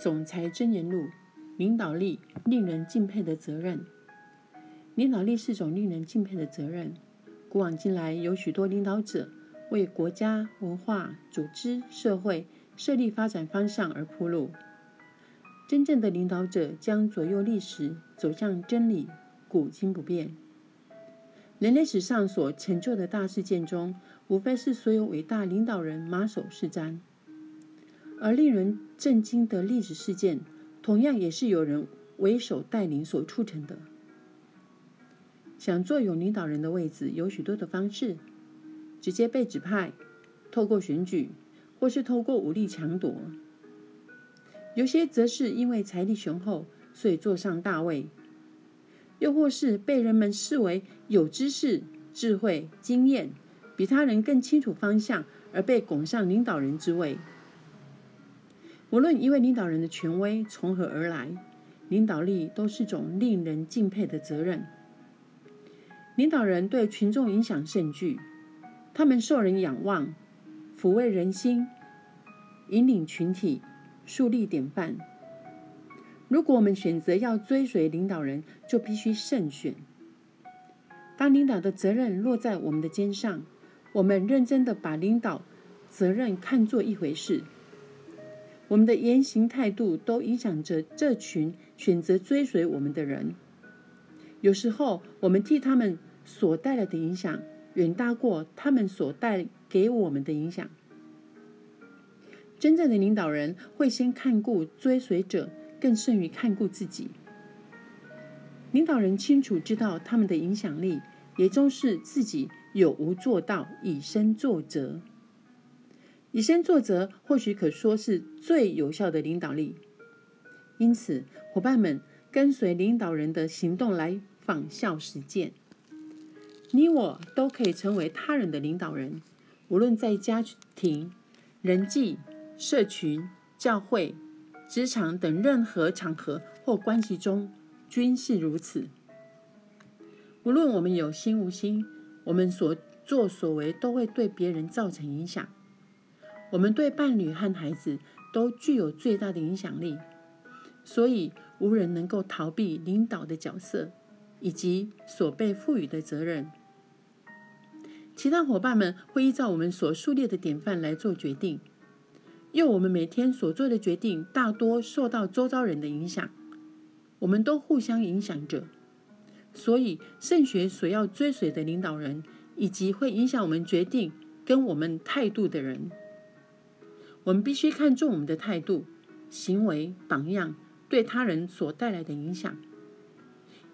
总裁箴言录：领导力令人敬佩的责任。领导力是种令人敬佩的责任。古往今来，有许多领导者为国家、文化、组织、社会设立发展方向而铺路。真正的领导者将左右历史，走向真理，古今不变。人类史上所成就的大事件中，无非是所有伟大领导人马首是瞻。而令人震惊的历史事件，同样也是有人为首带领所促成的。想坐有领导人的位子，有许多的方式：直接被指派，透过选举，或是透过武力抢夺；有些则是因为财力雄厚，所以坐上大位；又或是被人们视为有知识、智慧、经验，比他人更清楚方向，而被拱上领导人之位。无论一位领导人的权威从何而来，领导力都是种令人敬佩的责任。领导人对群众影响甚巨，他们受人仰望，抚慰人心，引领群体，树立典范。如果我们选择要追随领导人，就必须慎选。当领导的责任落在我们的肩上，我们认真的把领导责任看作一回事。我们的言行态度都影响着这群选择追随我们的人。有时候，我们替他们所带来的影响，远大过他们所带给我们的影响。真正的领导人会先看顾追随者，更胜于看顾自己。领导人清楚知道他们的影响力，也重视自己有无做到，以身作则。以身作则，或许可说是最有效的领导力。因此，伙伴们跟随领导人的行动来仿效实践。你我都可以成为他人的领导人，无论在家庭、人际、社群、教会、职场等任何场合或关系中，均是如此。无论我们有心无心，我们所作所为都会对别人造成影响。我们对伴侣和孩子都具有最大的影响力，所以无人能够逃避领导的角色以及所被赋予的责任。其他伙伴们会依照我们所树立的典范来做决定，因为我们每天所做的决定大多受到周遭人的影响，我们都互相影响着。所以，圣学所要追随的领导人，以及会影响我们决定跟我们态度的人。我们必须看重我们的态度、行为、榜样对他人所带来的影响。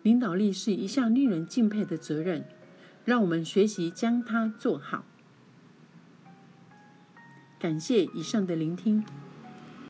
领导力是一项令人敬佩的责任，让我们学习将它做好。感谢以上的聆听。